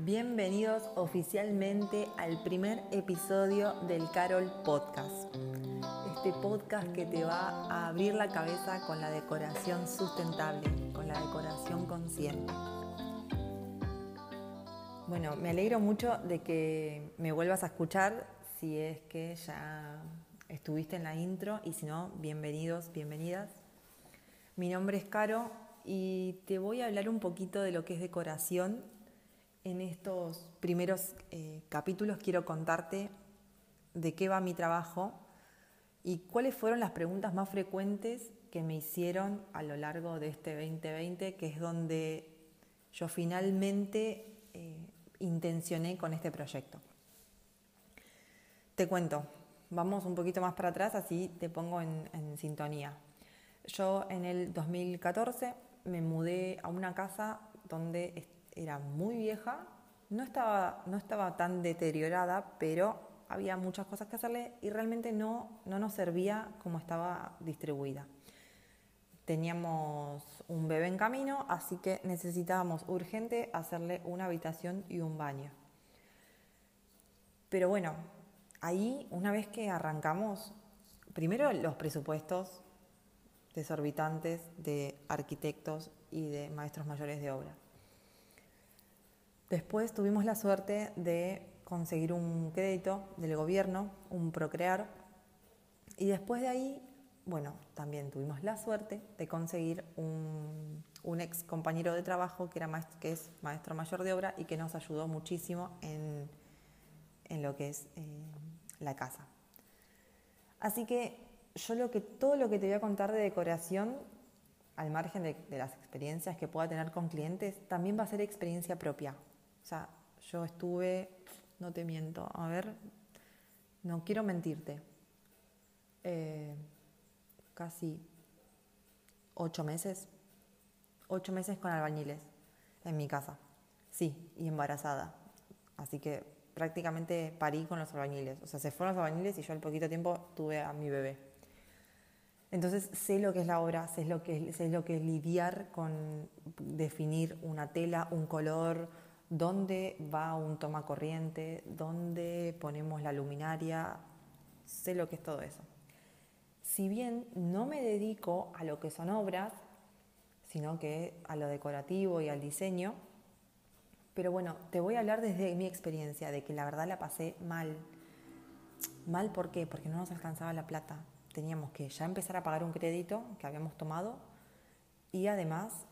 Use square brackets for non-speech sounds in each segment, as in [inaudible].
Bienvenidos oficialmente al primer episodio del Carol Podcast. Este podcast que te va a abrir la cabeza con la decoración sustentable, con la decoración consciente. Bueno, me alegro mucho de que me vuelvas a escuchar si es que ya estuviste en la intro y si no, bienvenidos, bienvenidas. Mi nombre es Caro y te voy a hablar un poquito de lo que es decoración. En estos primeros eh, capítulos quiero contarte de qué va mi trabajo y cuáles fueron las preguntas más frecuentes que me hicieron a lo largo de este 2020, que es donde yo finalmente eh, intencioné con este proyecto. Te cuento, vamos un poquito más para atrás, así te pongo en, en sintonía. Yo en el 2014 me mudé a una casa donde era muy vieja, no estaba, no estaba tan deteriorada, pero había muchas cosas que hacerle y realmente no, no nos servía como estaba distribuida. Teníamos un bebé en camino, así que necesitábamos urgente hacerle una habitación y un baño. Pero bueno, ahí una vez que arrancamos, primero los presupuestos desorbitantes de arquitectos y de maestros mayores de obra. Después tuvimos la suerte de conseguir un crédito del gobierno, un Procrear, y después de ahí, bueno, también tuvimos la suerte de conseguir un, ex compañero de trabajo que, era que es maestro mayor de obra y que nos ayudó muchísimo en, lo que es eh, la casa. Así que yo lo que, todo lo que te voy a contar de decoración, al margen de, las experiencias que pueda tener con clientes, también va a ser experiencia propia. O sea, yo estuve, no te miento, a ver, no quiero mentirte, eh, casi ocho meses, ocho meses con albañiles en mi casa, sí, y embarazada. Así que prácticamente parí con los albañiles. O sea, se fueron los albañiles y yo al poquito tiempo tuve a mi bebé. Entonces sé lo que es la obra, sé lo que es, sé lo que es lidiar con definir una tela, un color, dónde va un toma corriente, dónde ponemos la luminaria, sé lo que es todo eso. Si bien no me dedico a lo que son obras, sino que a lo decorativo y al diseño, pero bueno, te voy a hablar desde mi experiencia, de que la verdad la pasé mal. ¿Mal por qué? Porque no nos alcanzaba la plata teníamos que ya empezar a pagar un crédito que habíamos tomado y además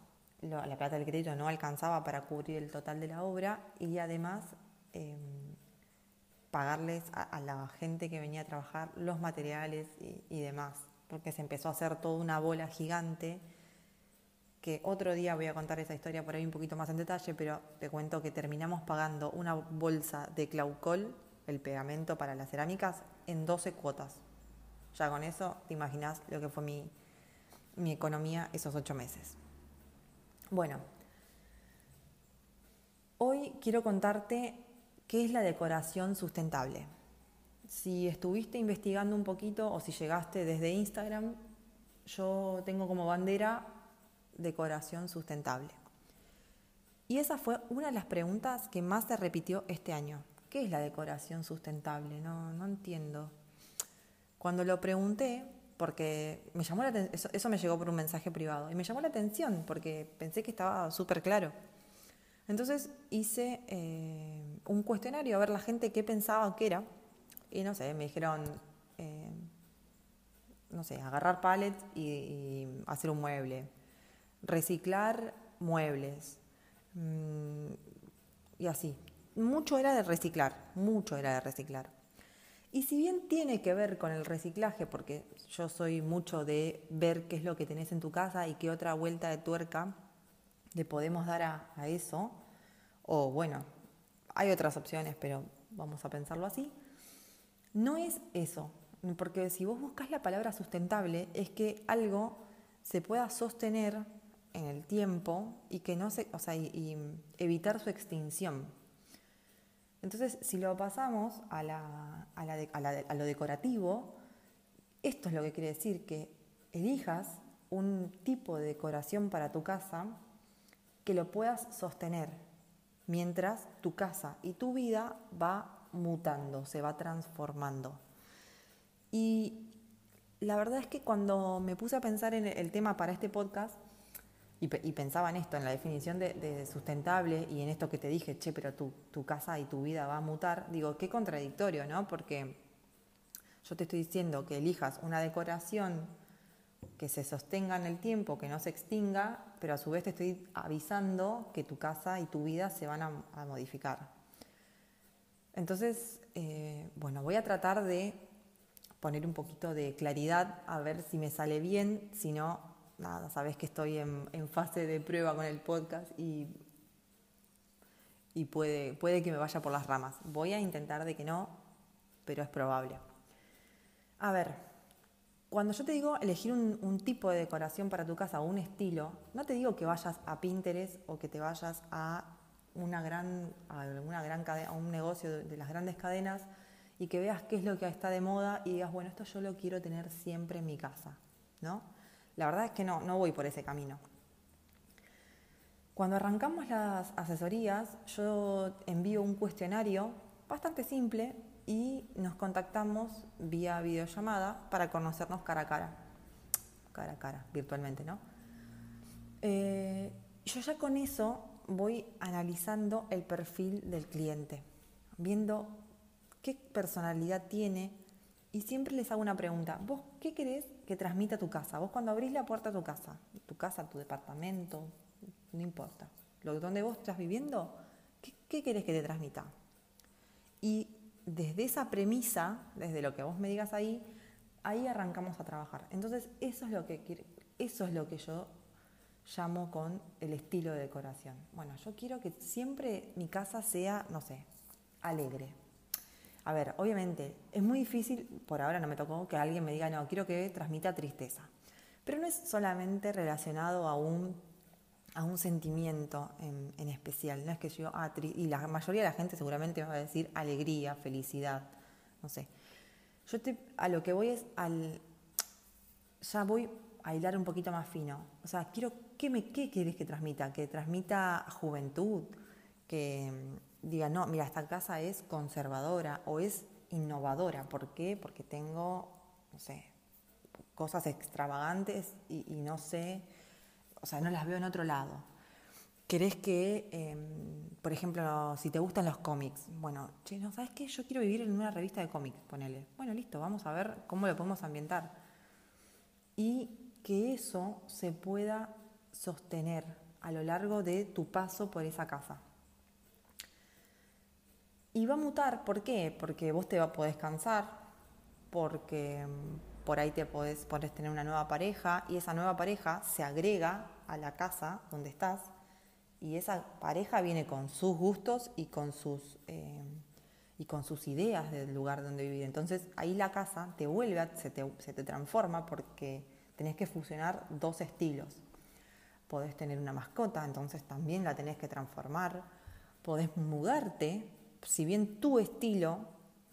la plata del crédito no alcanzaba para cubrir el total de la obra y además em, pagarles a, la gente que venía a trabajar los materiales y, y, demás, porque se empezó a hacer toda una bola gigante que otro día voy a contar esa historia por ahí un poquito más en detalle, pero te cuento que terminamos pagando una bolsa de claucol, el pegamento para las cerámicas, en 12 cuotas. Ya con eso te imaginas lo que fue mi, mi economía esos ocho meses. Bueno, hoy quiero contarte qué es la decoración sustentable. Si estuviste investigando un poquito o si llegaste desde Instagram, yo tengo como bandera decoración sustentable. Y esa fue una de las preguntas que más se repitió este año. ¿Qué es la decoración sustentable? No, no entiendo. Cuando lo pregunté, porque me llamó la eso, eso me llegó por un mensaje privado, y me llamó la atención porque pensé que estaba súper claro. Entonces hice eh, un cuestionario a ver la gente qué pensaba que era, y no sé, me dijeron, eh, no sé, agarrar pallets y, hacer un mueble, reciclar muebles, mm, y así. Mucho era de reciclar, mucho era de reciclar. Y si bien tiene que ver con el reciclaje, porque yo soy mucho de ver qué es lo que tenés en tu casa y qué otra vuelta de tuerca le podemos dar a, eso, o bueno, hay otras opciones, pero vamos a pensarlo así, no es eso, porque si vos buscas la palabra sustentable es que algo se pueda sostener en el tiempo y que no se, o sea, y evitar su extinción. Entonces, si lo pasamos a, lo decorativo, esto es lo que quiere decir que elijas un tipo de decoración para tu casa que lo puedas sostener, mientras tu casa y tu vida va mutando, se va transformando. Y la verdad es que cuando me puse a pensar en el tema para este podcast, y, pensaba en esto, en la definición de, sustentable y en esto que te dije, che, pero tu, tu casa y tu vida va a mutar, digo, qué contradictorio, ¿no? Porque yo te estoy diciendo que elijas una decoración que se sostenga en el tiempo, que no se extinga, pero a su vez te estoy avisando que tu casa y tu vida se van a, modificar. Entonces, eh, bueno, voy a tratar de poner un poquito de claridad a ver si me sale bien, si no, nada, sabes que estoy en, fase de prueba con el podcast y, y puede, puede que me vaya por las ramas. Voy a intentar de que no, pero es probable. A ver, cuando yo te digo elegir un, tipo de decoración para tu casa o un estilo, no te digo que vayas a Pinterest o que te vayas a una gran, a gran cadena, a un negocio de las grandes cadenas y que veas qué es lo que está de moda y digas, bueno, esto yo lo quiero tener siempre en mi casa, ¿no? La verdad es que no, no voy por ese camino. Cuando arrancamos las asesorías, yo envío un cuestionario bastante simple y nos contactamos vía videollamada para conocernos cara a cara, cara a cara, virtualmente, ¿no? Eh, yo ya con eso voy analizando el perfil del cliente, viendo qué personalidad tiene y siempre les hago una pregunta, ¿vos qué querés que transmita tu casa? Vos cuando abrís la puerta a tu casa, tu casa, tu departamento, no importa, lo donde vos estás viviendo, ¿qué, querés que te transmita? Y desde esa premisa, desde lo que vos me digas ahí, ahí arrancamos a trabajar. Entonces, eso es lo que eso es lo que yo llamo con el estilo de decoración. Bueno, yo quiero que siempre mi casa sea, no sé, alegre. A ver, obviamente, es muy difícil, por ahora no me tocó que alguien me diga, no, quiero que transmita tristeza. Pero no es solamente relacionado a un a un sentimiento en, especial. No es que yo, ah, y la mayoría de la gente seguramente va a decir alegría, felicidad, no sé. Yo te, a lo que voy es al, ya voy a hilar un poquito más fino. O sea, quiero, ¿qué, me, querés que transmita? Que transmita juventud, que diga, no, mira, esta casa es conservadora o es innovadora. ¿Por qué? Porque tengo, no sé, cosas extravagantes y, no sé o sea, no las veo en otro lado. ¿Querés que, em, por ejemplo, si te gustan los cómics, bueno, che, ¿no sabes qué? Yo quiero vivir en una revista de cómics, ponele. Bueno, listo, vamos a ver cómo lo podemos ambientar. Y que eso se pueda sostener a lo largo de tu paso por esa casa. Y va a mutar, ¿por qué? Porque vos te podés cansar, porque em, por ahí te podés, tener una nueva pareja y esa nueva pareja se agrega a la casa donde estás y esa pareja viene con sus gustos y con sus, eh, y con sus ideas del lugar donde vivir. Entonces ahí la casa te vuelve, se, te, se te transforma porque tenés que fusionar dos estilos. Podés tener una mascota, entonces también la tenés que transformar. Podés mudarte, si bien tu estilo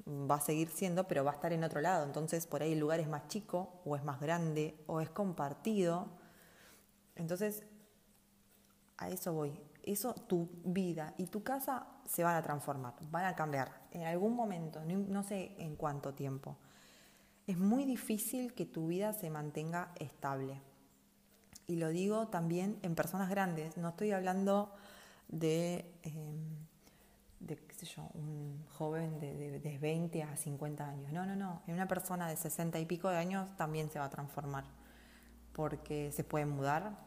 va a seguir siendo, pero va a estar en otro lado. Entonces por ahí el lugar es más chico o es más grande o es compartido. Entonces, a eso voy. Eso, tu vida y tu casa se van a transformar, van a cambiar en algún momento, no, sé en cuánto tiempo. Es muy difícil que tu vida se mantenga estable. Y lo digo también en personas grandes, no estoy hablando de... Em, yo, un joven de, de, 20 a 50 años. No, no, no. En una persona de 60 y pico de años también se va a transformar. Porque se puede mudar,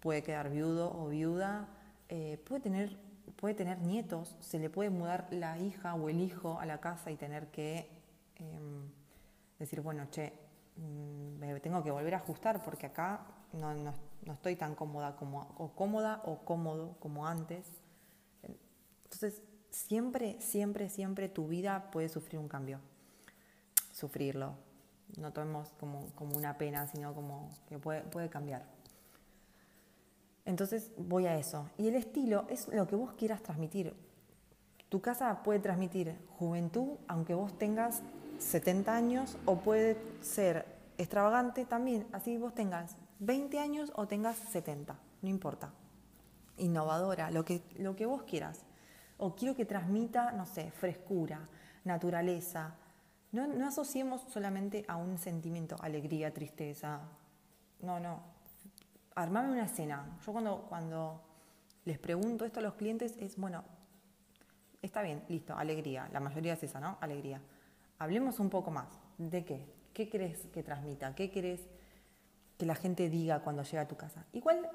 puede quedar viudo o viuda, eh, puede, tener, puede tener nietos, se le puede mudar la hija o el hijo a la casa y tener que em, decir, bueno, che, mm, tengo que volver a ajustar porque acá no, no, no estoy tan cómoda como, o cómoda o cómodo como antes. Entonces, siempre, siempre, siempre tu vida puede sufrir un cambio. Sufrirlo. No tomemos como, como una pena, sino como que puede, puede cambiar. Entonces voy a eso. Y el estilo es lo que vos quieras transmitir. Tu casa puede transmitir juventud, aunque vos tengas 70 años, o puede ser extravagante también, así vos tengas 20 años o tengas 70, no importa. innovadora, lo que, lo que vos quieras. O quiero que transmita, no sé, frescura, naturaleza. No, asociemos solamente a un sentimiento, alegría, tristeza. No, no. Armame una escena. Yo cuando, cuando les pregunto esto a los clientes es, bueno, está bien, listo, alegría. La mayoría es esa, ¿no? Alegría. Hablemos un poco más. ¿De qué? ¿Qué crees que transmita? ¿Qué crees que la gente diga cuando llega a tu casa? Igual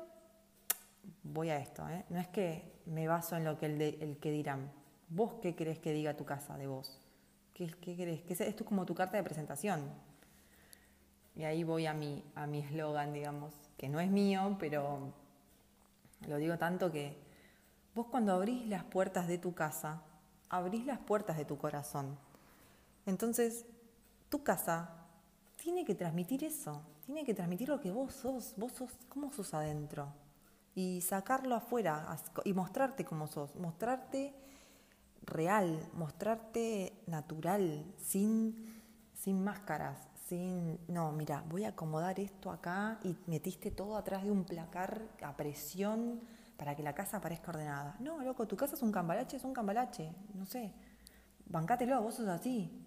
voy a esto, ¿eh? no es que me baso en lo que el, que dirán. ¿Vos qué crees que diga tu casa de vos? ¿Qué, crees? Que es como tu carta de presentación. Y ahí voy a mi a mi eslogan, digamos, que no es mío, pero lo digo tanto que vos cuando abrís las puertas de tu casa, abrís las puertas de tu corazón. Entonces, tu casa tiene que transmitir eso, tiene que transmitir lo que vos sos, vos sos, cómo sos adentro y sacarlo afuera y mostrarte como sos, mostrarte real, mostrarte natural, sin, sin máscaras, sin, no, mira, voy a acomodar esto acá y metiste todo atrás de un placar a presión para que la casa parezca ordenada. No, loco, tu casa es un cambalache, es un cambalache, no sé, bancátelo, vos sos así.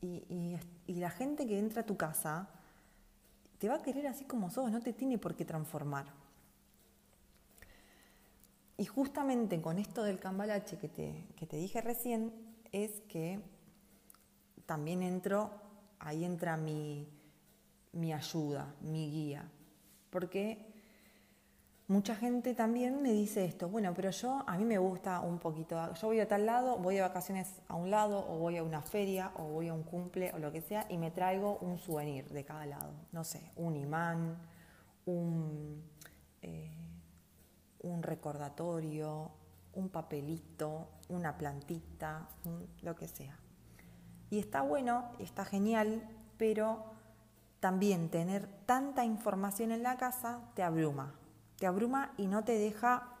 Y, y la gente que entra a tu casa te va a querer así como sos, no te tiene por qué transformar. Y justamente con esto del cambalache que te, que te dije recién, es que también entro, ahí entra mi, mi ayuda, mi guía. Porque mucha gente también me dice esto, bueno, pero yo, a mí me gusta un poquito, yo voy a tal lado, voy de vacaciones a un lado, o voy a una feria, o voy a un cumple, o lo que sea, y me traigo un souvenir de cada lado. No sé, un imán, un... Eh, un recordatorio, un papelito, una plantita, lo que sea. Y está bueno, está genial, pero también tener tanta información en la casa te abruma. Te abruma y no te deja,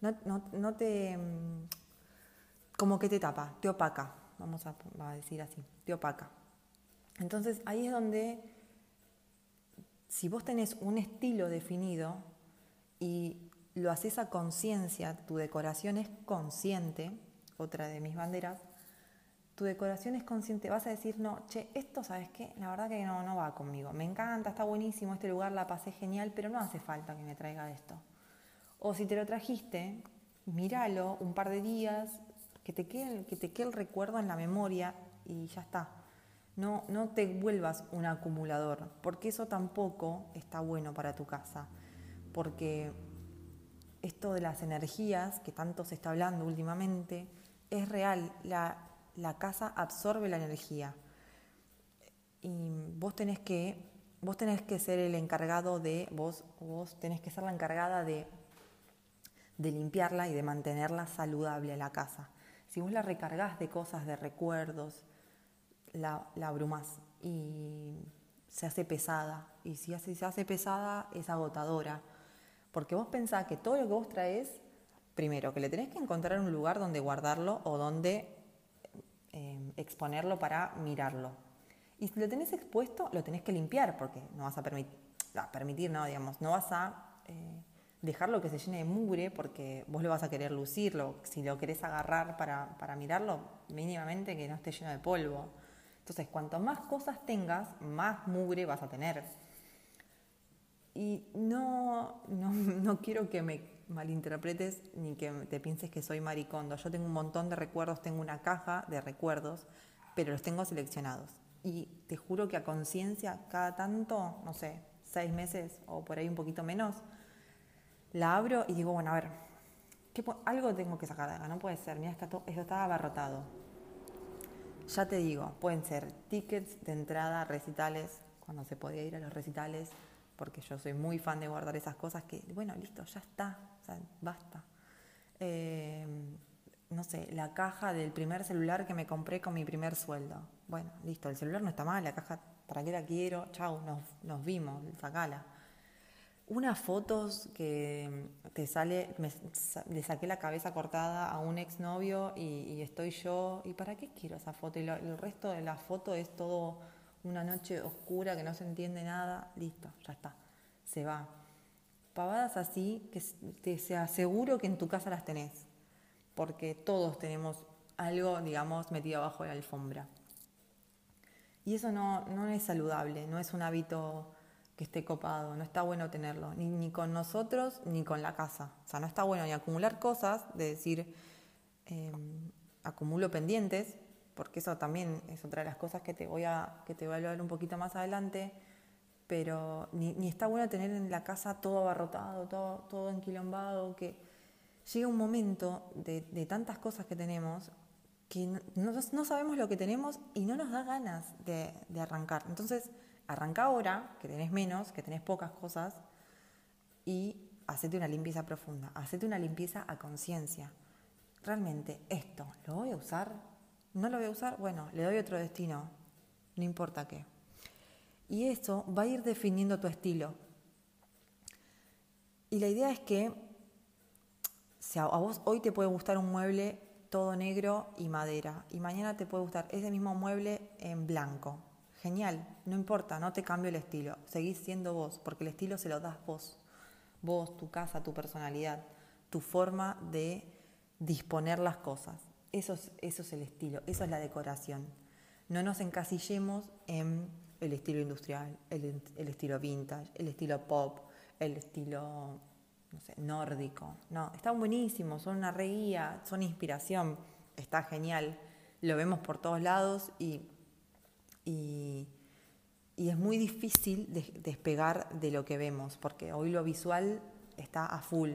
no, te, mm, como que te tapa, te opaca, vamos a, a decir así, te opaca. Entonces ahí es donde, si vos tenés un estilo definido y lo haces a conciencia, tu decoración es consciente, otra de mis banderas, tu decoración es consciente, vas a decir, no, che, esto, ¿sabes qué? La verdad que no, no va conmigo. Me encanta, está buenísimo este lugar, la pasé genial, pero no hace falta que me traiga esto. O si te lo trajiste, míralo un par de días, que te quede, que te quede el recuerdo en la memoria y ya está. No, no te vuelvas un acumulador, porque eso tampoco está bueno para tu casa. Porque esto de las energías, que tanto se está hablando últimamente, es real. La, casa absorbe la energía. Y vos tenés que, vos tenés que ser el encargado de, vos, vos tenés que ser la encargada de, de limpiarla y de mantenerla saludable la casa. Si vos la recargás de cosas, de recuerdos, la, la abrumás y se hace pesada. Y si se hace pesada, es agotadora porque vos pensás que todo lo que vos traes, primero, que le tenés que encontrar un lugar donde guardarlo o donde eh, exponerlo para mirarlo. Y si lo tenés expuesto, lo tenés que limpiar, porque no vas a permitir, permitir no, digamos, no vas a eh, dejarlo que se llene de mugre, porque vos lo vas a querer lucirlo. Si lo querés agarrar para, para mirarlo, mínimamente que no esté lleno de polvo. Entonces, cuanto más cosas tengas, más mugre vas a tener. Y no, no, [laughs] no quiero que me malinterpretes ni que te pienses que soy maricondo. Yo tengo un montón de recuerdos, tengo una caja de recuerdos, pero los tengo seleccionados. Y te juro que a conciencia, cada tanto, no sé, seis meses o por ahí un poquito menos, la abro y digo, bueno, a ver, ¿qué algo tengo que sacar de acá, no puede ser, mira, esto está abarrotado. Ya te digo, pueden ser tickets de entrada, recitales, cuando se podía ir a los recitales, porque yo soy muy fan de guardar esas cosas que, bueno, listo, ya está, basta. Eh, no sé, la caja del primer celular que me compré con mi primer sueldo. Bueno, listo, el celular no está mal, la caja, ¿para qué la quiero? Chau, nos, nos vimos, sacala. Unas fotos que te sale, le saqué la cabeza cortada a un exnovio y estoy yo, ¿y para qué quiero esa foto? Y el resto de la foto es todo una noche oscura que no se entiende nada, listo, ya está, se va. pavadas así que te sea seguro que en tu casa las tenés, porque todos tenemos algo, digamos, metido abajo de la alfombra. Y eso no, no es saludable, no es un hábito que esté copado, no está bueno tenerlo, ni, ni, con nosotros ni con la casa. O sea, no está bueno ni acumular cosas, de decir, em, acumulo pendientes, porque eso también es otra de las cosas que te voy a, que te voy a hablar un poquito más adelante, pero ni, ni, está bueno tener en la casa todo abarrotado, todo, todo enquilombado, que llega un momento de, de tantas cosas que tenemos que no, no, sabemos lo que tenemos y no nos da ganas de, de, arrancar. Entonces, arranca ahora, que tenés menos, que tenés pocas cosas, y hacete una limpieza profunda, hacete una limpieza a conciencia. Realmente, esto, ¿lo voy a usar? ¿No lo voy a usar? Bueno, le doy otro destino, no importa qué. Y eso va a ir definiendo tu estilo. Y la idea es que si a vos hoy te puede gustar un mueble todo negro y madera. Y mañana te puede gustar ese mismo mueble en blanco. Genial, no importa, no te cambio el estilo. Seguís siendo vos, porque el estilo se lo das vos. Vos, tu casa, tu personalidad, tu forma de disponer las cosas. Eso es, el estilo, eso es la decoración. No nos encasillemos en el estilo industrial, el, estilo vintage, el estilo pop, el estilo no sé, nórdico. No, están buenísimos, son una reguía, son inspiración, está genial. Lo vemos por todos lados y, y, es muy difícil despegar de lo que vemos, porque hoy lo visual está a full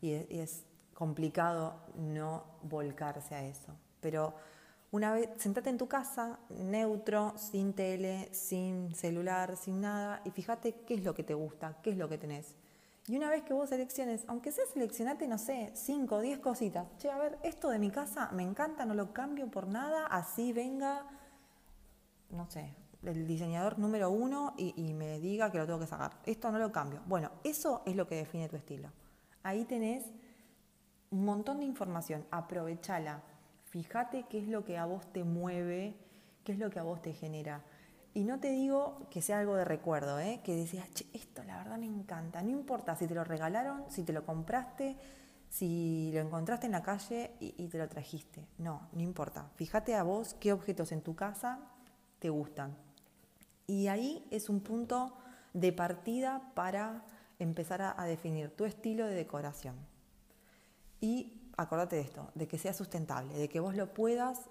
y y es complicado no volcarse a eso. Pero una vez, sentate en tu casa, neutro, sin tele, sin celular, sin nada, y fíjate qué es lo que te gusta, qué es lo que tenés y una vez que vos selecciones, aunque sea seleccionate, no sé, 5 o 10 cositas. Che, a ver, esto de mi casa me encanta, no lo cambio por nada, así venga, no sé, el diseñador número uno y, y, me diga que lo tengo que sacar. Esto no lo cambio. Bueno, eso es lo que define tu estilo. Ahí tenés un montón de información, aprovechala. Fíjate qué es lo que a vos te mueve, qué es lo que a vos te genera. Y no te digo que sea algo de recuerdo, ¿eh? que decías, che, esto la verdad me encanta. No importa si te lo regalaron, si te lo compraste, si lo encontraste en la calle y, te lo trajiste. No, no importa. Fíjate a vos qué objetos en tu casa te gustan. Y ahí es un punto de partida para empezar a, a definir tu estilo de decoración. Y acordate de esto, de que sea sustentable, de que vos lo puedas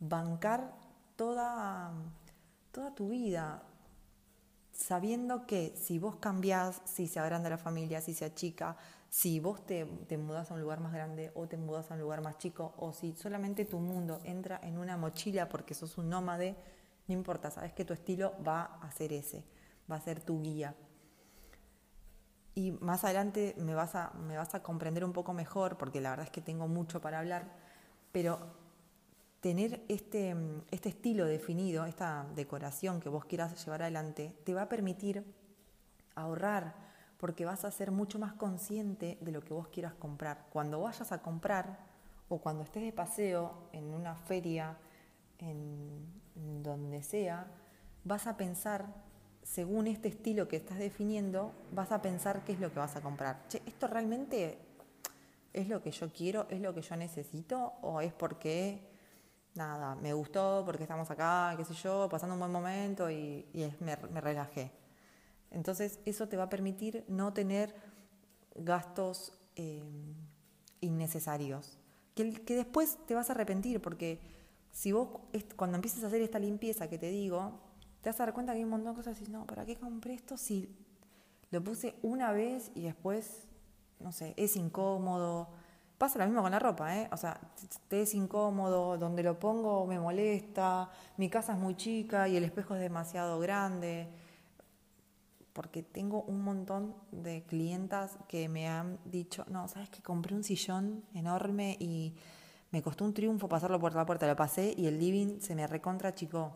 bancar toda toda tu vida, sabiendo que si vos cambiás, si se agranda la familia, si se achica, si vos te, te mudas a un lugar más grande o te mudas a un lugar más chico, o si solamente tu mundo entra en una mochila porque sos un nómade, no importa, sabes que tu estilo va a ser ese, va a ser tu guía. Y más adelante me vas a, me vas a comprender un poco mejor, porque la verdad es que tengo mucho para hablar, pero tener este, este estilo definido, esta decoración que vos quieras llevar adelante, te va a permitir ahorrar porque vas a ser mucho más consciente de lo que vos quieras comprar. Cuando vayas a comprar o cuando estés de paseo en una feria, en, donde sea, vas a pensar, según este estilo que estás definiendo, vas a pensar qué es lo que vas a comprar. Che, ¿esto realmente es lo que yo quiero? ¿Es lo que yo necesito? ¿O es porque nada, me gustó porque estamos acá, qué sé yo, pasando un buen momento y, me, relajé. Entonces eso te va a permitir no tener gastos eh, innecesarios, que, que, después te vas a arrepentir porque si vos cuando empieces a hacer esta limpieza que te digo, te vas a dar cuenta que hay un montón de cosas y dices, no, ¿para qué compré esto si lo puse una vez y después, no sé, es incómodo? Pasa lo mismo con la ropa, ¿eh? O sea, te es incómodo, donde lo pongo me molesta, mi casa es muy chica y el espejo es demasiado grande. Porque tengo un montón de clientas que me han dicho, no, sabes que compré un sillón enorme y me costó un triunfo pasarlo por la puerta, lo pasé y el living se me recontra chico.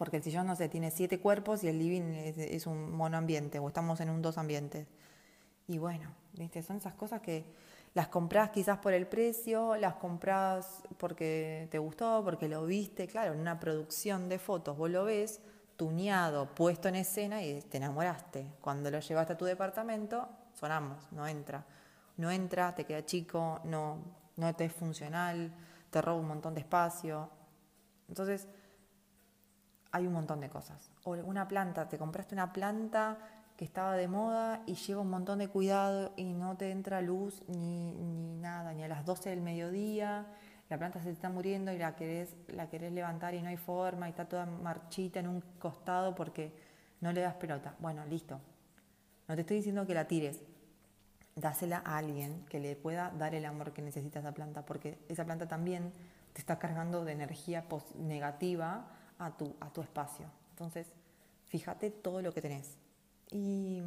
Porque el sillón, no sé, tiene siete cuerpos y el living es, es un monoambiente o estamos en un dos ambientes. Y bueno, ¿viste? son esas cosas que las compras quizás por el precio, las compras porque te gustó, porque lo viste, claro, en una producción de fotos vos lo ves, tuneado, puesto en escena y te enamoraste. Cuando lo llevaste a tu departamento, sonamos, no entra. No entra, te queda chico, no, no te es funcional, te roba un montón de espacio. Entonces, hay un montón de cosas. O una planta, te compraste una planta que estaba de moda y lleva un montón de cuidado y no te entra luz ni, ni nada, ni a las 12 del mediodía la planta se está muriendo y la querés, la querés levantar y no hay forma y está toda marchita en un costado porque no le das pelota. Bueno, listo. No te estoy diciendo que la tires. Dásela a alguien que le pueda dar el amor que necesita esa planta, porque esa planta también te está cargando de energía negativa a tu, a tu espacio. Entonces, fíjate todo lo que tenés. Y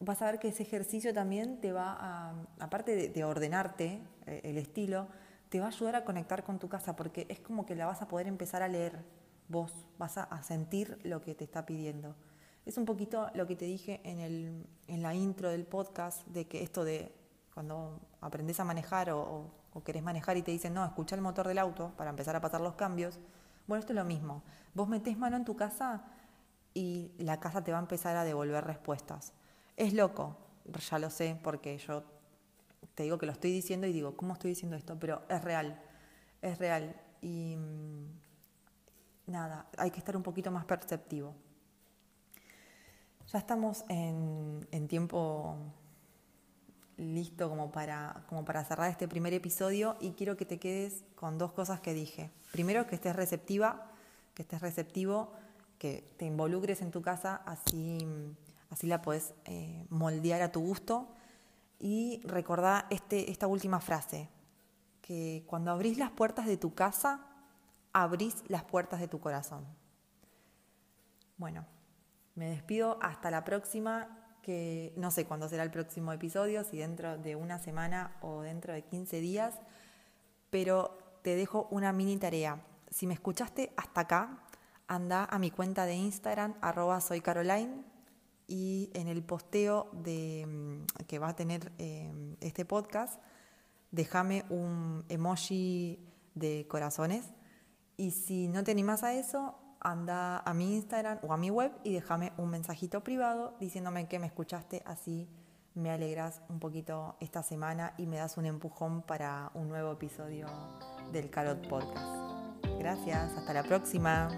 vas a ver que ese ejercicio también te va a, aparte de ordenarte eh, el estilo, te va a ayudar a conectar con tu casa porque es como que la vas a poder empezar a leer vos, vas a, sentir lo que te está pidiendo. Es un poquito lo que te dije en, el, en la intro del podcast, de que esto de cuando aprendes a manejar o, o, querés manejar y te dicen, no, escucha el motor del auto para empezar a pasar los cambios. Bueno, esto es lo mismo. Vos metés mano en tu casa y la casa te va a empezar a devolver respuestas. Es loco, ya lo sé, porque yo te digo que lo estoy diciendo y digo, ¿cómo estoy diciendo esto? Pero es real, es real. Y mm, nada, hay que estar un poquito más perceptivo. Ya estamos en, tiempo listo como para, como para cerrar este primer episodio y quiero que te quedes con dos cosas que dije. Primero, que estés receptiva, que estés receptivo, que te involucres en tu casa, así, así la puedes eh, moldear a tu gusto y recordá este, esta última frase, que cuando abrís las puertas de tu casa, abrís las puertas de tu corazón. Bueno, me despido hasta la próxima, que no sé cuándo será el próximo episodio, si dentro de una semana o dentro de 15 días, pero te dejo una mini tarea. Si me escuchaste hasta acá, anda a mi cuenta de Instagram, arroba soy Caroline, y en el posteo de, mm, que va a tener eh, este podcast, déjame un emoji de corazones. Y si no te animas a eso, anda a mi Instagram o a mi web y déjame un mensajito privado diciéndome que me escuchaste, así me alegras un poquito esta semana y me das un empujón para un nuevo episodio del Carot Podcast. Gracias, hasta la próxima.